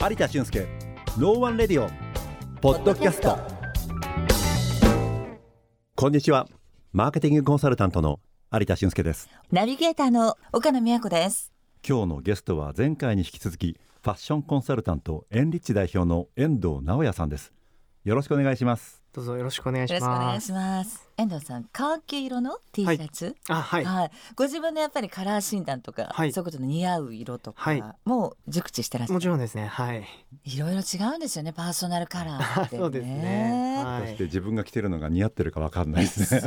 有田俊介 No One Radio Podcast。こんにちは。マーケティングコンサルタントの有田俊介です。ナビゲーターの岡野美和子です。今日のゲストは前回に引き続きファッションコンサルタントエンリッチ代表の遠藤直也さんですよろしくお願いします。どうぞよろしくお願いしよろしくお願います。します。遠藤さんカーキ色の T シャツ、あ、はい。はい、ご自分のやっぱりカラー診断とか、はい。そういうことの似合う色とはい。かも熟知してらっしゃる、もちろんですね。はい。いろいろ違うんですよねパーソナルカラーって、ね、そうですね。はそい。して自分が着てるのが似合ってるかわかんないですね。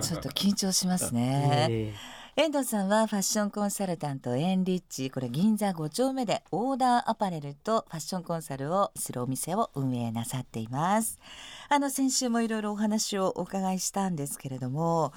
ちょっと緊張しますいね。えいえ遠藤さんはファッションコンサルタントエンリッチ。これ銀座5丁目でオーダーアパレルとファッションコンサルをするお店を運営なさっています。あの先週もいろいろお話をお伺いしたんですけれども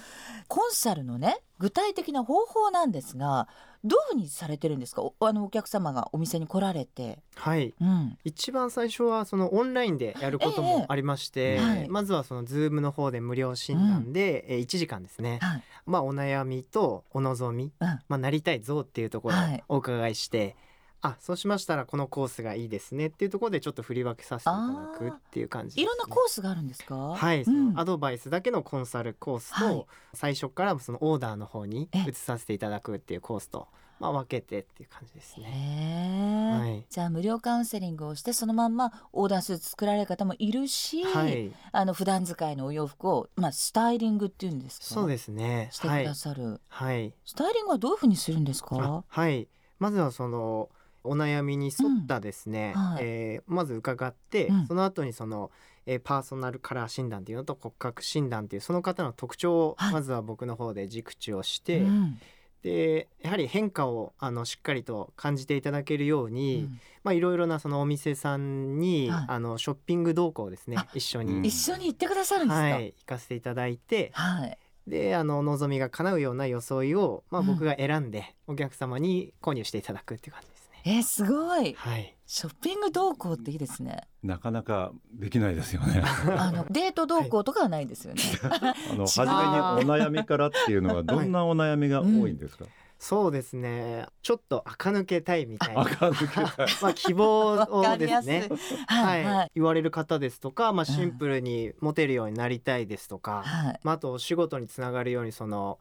コンサルのね具体的な方法なんですがどういうふうにされてるんですか？おあのお客様がお店に来られて。はい。うん。一番最初はそのオンラインでやることええもありまして、はい。まずはそのズームの方で無料診断で、えー1時間ですね。はい。まあお悩みとお望み、うん。まあなりたい像っていうところをはい。お伺いして。あそうしましたらこのコースがいいですねっていうところでちょっと振り分けさせていただくっていう感じね、いろんなコースがあるんですか？はい、そうん。のアドバイスだけのコンサルコースと、はい最初からそのオーダーの方にえ移させていただくっていうコースと、まあ、分けてっていう感じですね。はい。じゃあ無料カウンセリングをしてそのまんまオーダースーツ作られる方もいるし、はい、あの普段使いのお洋服を、まあ、スタイリングっていうんですか？そうですね。してくはいださる、はい。スタイリングはどういうふうにするんですあかはい、まずはそのお悩みに沿ったですね、うん。はい。えーまず伺って、うん。その後にその、えーパーソナルカラー診断っていうのと骨格診断っていうその方の特徴をはい。まずは僕の方で熟知をして、うん。でやはり変化をあのしっかりと感じていただけるよううに、ん。まあいろいろなそのお店さんに、はい。あのショッピング動向をですねあ一緒うん。に、一緒に行ってくださるんですか、はい行かせていただいてはい。であの望みが叶うような装いを、まあ、うん。僕が選んで、お客様に購入していただくっていう感じです。ね。えー、すごい。はい、ショッピング動向っていいですね。なかなかできないですよね。あのデート動向とかはないですよね、あの初めにお悩みからっていうのはどんなお悩みが多いんですか、そうですね。ちょっと垢抜けたいみたいな。赤抜けたい。まあ希望をですね。はいはい。言われる方ですとか、まあ、うん。シンプルにモテるようになりたいですとか、はい。まあ、あとお仕事につながるようにその、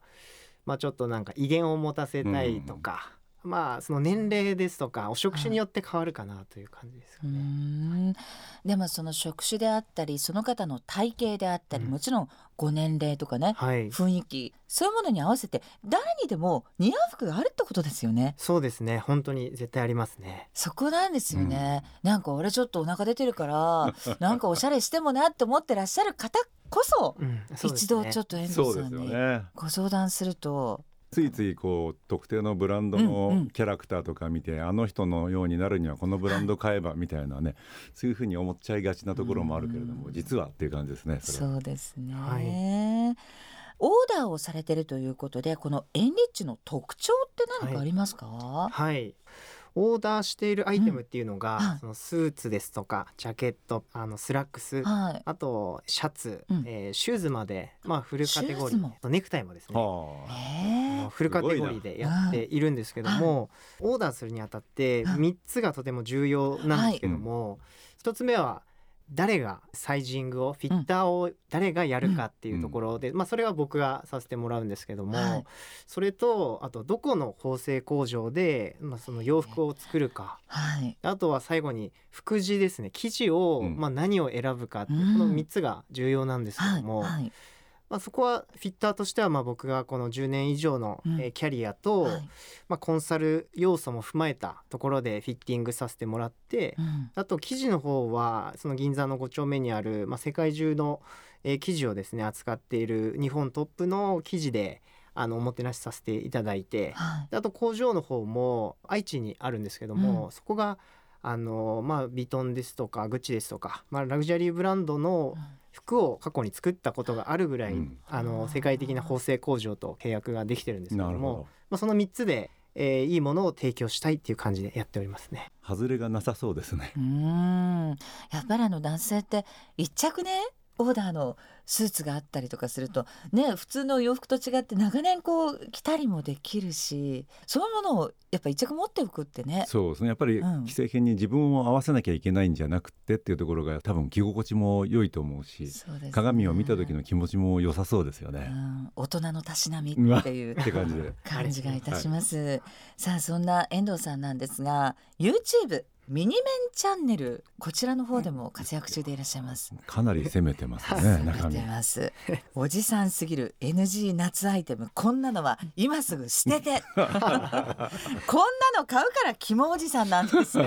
まあ、ちょっとなんか威厳を持たせたいとか、まあその年齢ですとかお職種によって変わるかなという感じですかね。ん。でもその職種であったりその方の体型であったり、うん。もちろんご年齢とかねはい。雰囲気そういうものに合わせて誰にでも似合う服があるってことですよね。そうですね。本当に絶対ありますね。そこなんですよね、なんか俺ちょっとお腹出てるから なんかおしゃれしてもなって思ってらっしゃる方こそうん、そうです一ね度ちょっと遠藤さんにご相談するとついついこう特定のブランドうんうのん。キャラクターとか見て、あの人のようになるにはこのブランド買えばみたいなね そういうふうに思っちゃいがちなところもあるけれども、うん。実はっていう感じですねそそうですね、はオーダーをされてるということでこのエンリッチの特徴って何かありますか、はいオーダーしているアイテムっていうのが、うんはい。そのスーツですとかジャケットあのスラックス、はい。あとシャツ、うん。えーシューズまで、まあ、フルカテゴリー。ネクタイもですね。フルカテゴリーでやっているんですけども、オーダーするにあたってうん。3つがとても重要なんですけども、1つ目は誰がサイジングをフィッターを誰がやるかっていうところで、まあ、それは僕がさせてもらうんですけども、はい。それとあとどこの縫製工場で、まあ、その洋服を作るかはい。あとは最後に服地ですね。生地を、うん。まあ、何を選ぶかってこの3つが重要なんですけはい。ども、はいまあ、そこはフィッターとしてはまあ僕がこの10年以上の、キャリアと、はい。まあ、コンサル要素も踏まえたところでフィッティングさせてもらって、うん。あと生地の方はその銀座の5丁目にある、まあ、世界中の、えー生地をですね扱っている日本トップの生地であのおもてなしさせていただいてはい。であと工場の方も愛知にあるんですけども、うん。そこがあの、まあ、ビトンですとかグッチですとか、まあ、ラグジュアリーブランドの服を過去に作ったことがあるぐらい、うん。あの世界的な縫製工場と契約ができてるんですけどもなるほまあ、その3つで、えーいいものを提供したいっていう感じでやっておりますね。ど外れがなさそうですね。うーん。やっぱりあの男性って一着ねオーダーのスーツがあったりとかするとね普通の洋服と違って長年こう着たりもできるしそういうものをやっぱ一着持っておくってね。そうですね。やっぱりうん。既製品に自分を合わせなきゃいけないんじゃなくてっていうところが多分着心地も良いと思うしね。鏡を見た時の気持ちも良さそうですようね。ん。大人のたしなみっていう って感じで。感じがいたします、さあそんな遠藤さんなんですが YouTube ミニメンチャンネルこちらの方でも活躍中でいらっしゃいます。かなり攻めてますね中身見て。ます おじさんすぎる NG 夏アイテムこんなのは今すぐ捨てて こんなの買うから肝おじさんなんです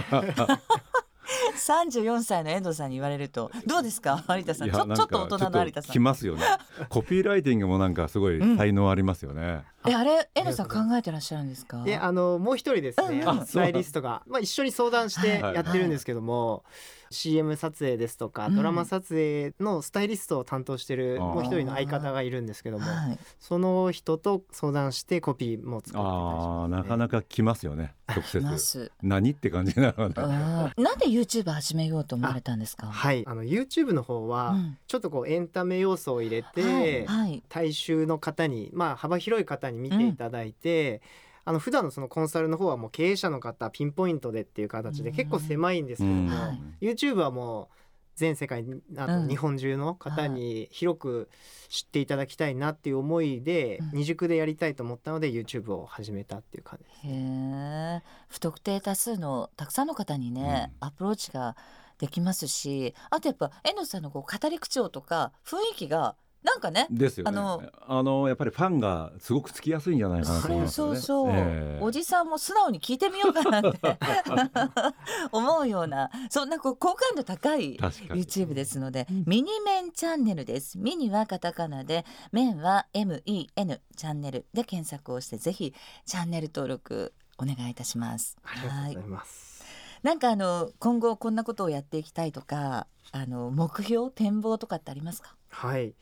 34歳の遠藤さんに言われるとどうですか？有田さんちょちょっと大人の有田さんちょっときますよね。コピーライティングもなんかすごい才能ありますよね。えあれ遠藤さん考えてらっしゃるんですか？であのもう一人ですね、うんスタイリストが、まあ、一緒に相談してはいやってるんですけども、CM 撮影ですとかうん。ドラマ撮影のスタイリストを担当してるもう一人の相方がいるんですけども、はい。その人と相談してコピーも作ってたりしああます、ね、なかなかきますよね直接。何って感じなのね。うんなんで YouTube 始めようと思われたんですか？はい。あの YouTube の方はうん。ちょっとこうエンタメ要素を入れて、はいはい。大衆の方にまあ幅広い方に見ていただいて、あの普段のそのコンサルの方はもう経営者の方ピンポイントでっていう形でうん。結構狭いんですけども、はい。YouTube はもう全世界あうん。と日本中の方に広く知っていただきたいなっていう思いでうん。二軸でやりたいと思ったので YouTube を始めたっていう感じです。へえ不特定多数のたくさんの方にね、アプローチができますしあとやっぱ遠藤さんのこう語り口調とか雰囲気がなんかねですよね。あのあのやっぱりファンがすごくつきやすいんじゃないかなと思いそうますよね。そうそう、ええおじさんも素直に聞いてみようかなって 思うようなそんなこう好感度高い。YouTube ですので、ミニメンチャンネルです。ミニはカタカナで、メンは MEN チャンネルで検索をして、ぜひチャンネル登録お願いいたします。ありがとうはいござい。ます。なんかあの今後こんなことをやっていきたいとか、あの目標展望とかってありますか？はい。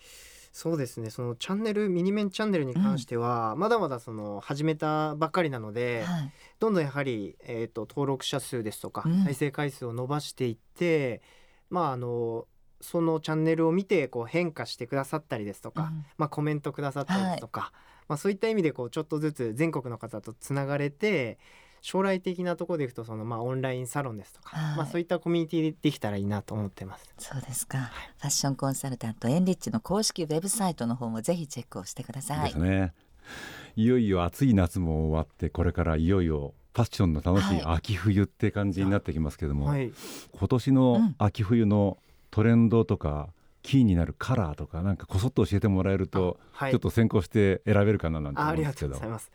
そうですね。そのチャンネルミニメンチャンネルに関しては、まだまだその始めたばっかりなので、はい。どんどんやはりえっ、と登録者数ですとか、うん再生回数を伸ばしていって、まああのそのチャンネルを見てこう変化してくださったりですとか、うんまあコメントくださったりですとか、まあそういった意味でこうちょっとずつ全国の方とつながれて。将来的なところでいくとそのまあオンラインサロンですとか、はいまあそういったコミュニティでできたらいいなと思ってます。そうですか。ファッションコンサルタントエンリッチの公式ウェブサイトの方もぜひチェックをしてくださいです。ね。いよいよ暑い夏も終わってこれからいよいよファッションの楽しいは秋冬って感じになってきますけども、はい。今年うのん秋冬のトレンドとかキーになるカラーとかなんかこそっと教えてもらえるとはいちょっと先行して選べるかななんてあありが思うんですけどとうございます。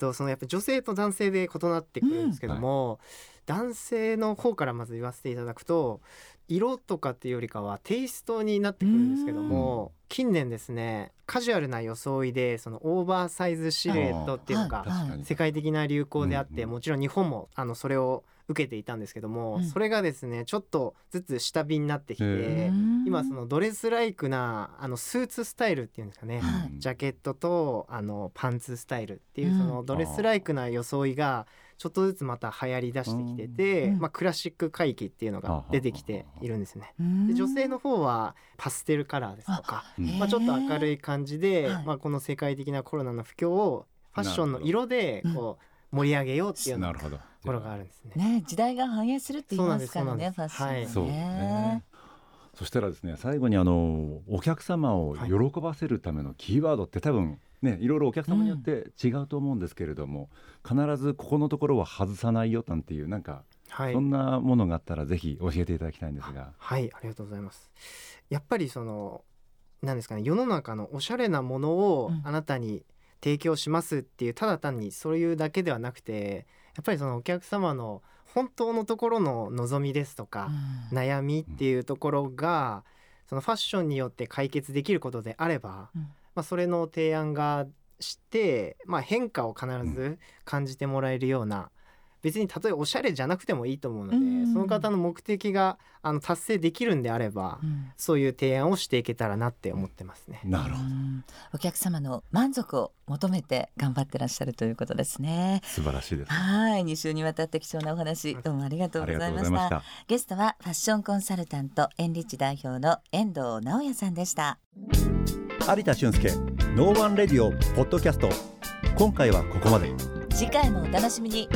とそのやっぱ女性と男性で異なってくるんですけども、男性の方からまず言わせていただくと色とかっていうよりかはテイストになってくるんですけども近年ですねカジュアルな装いでそのオーバーサイズシルエットっていうのが世界的な流行であって、うんうん。もちろん日本もあのそれを受けていたんですけども、うん。それがですねちょっとずつ下火になってきて、へ今そのドレスライクなあのスーツスタイルっていうんですかね、はい。ジャケットとあのパンツスタイルっていううん。そのドレスライクな装いがちょっとずつまた流行り出してきてて、うん。まあ、クラシック回帰っていうのが出てきているんですね。で女性の方はパステルカラーですとか、うん。まあ、ちょっと明るい感じで、はい。まあ、この世界的なコロナの不況をファッションの色でこう盛り上げようっていうなるほどころがあるんですね。ね時代が反映するって言いますからねファッションはね。なんですそうですねそしたらですね最後にあのお客様を喜ばせるためのキーワードって多分ねいろいろお客様によって違うと思うんですけれども、必ずここのところは外さないよなんていうなんかはいそんなものがあったらぜひ教えていただきたいんですが。はい、ありがとうございます。やっぱりその何ですかね世の中のおしゃれなものをうんあなたに提供しますっていうただ単にそういうだけではなくてやっぱりそのお客様の本当のところの望みですとか、うん。悩みっていうところがそのファッションによって解決できることであれば、うん。まあ、それの提案がして、まあ、変化を必ず感じてもらえるような別にたとえおしゃれじゃなくてもいいと思うので、うんその方の目的があの達成できるんであれば、うんそういう提案をしていけたらなって思ってますね。なるほどうんお客様の満足を求めて頑張ってらっしゃるということですね。素晴らしいですはい、2週にわたって貴重なお話どうもありがとうありがとございうました。ございましたゲストはファッションコンサルタントエンリッチ代表の遠藤直也さんでした。有田俊介ノーワンレディオポッドキャスト今回はここまで次回もお楽しみに。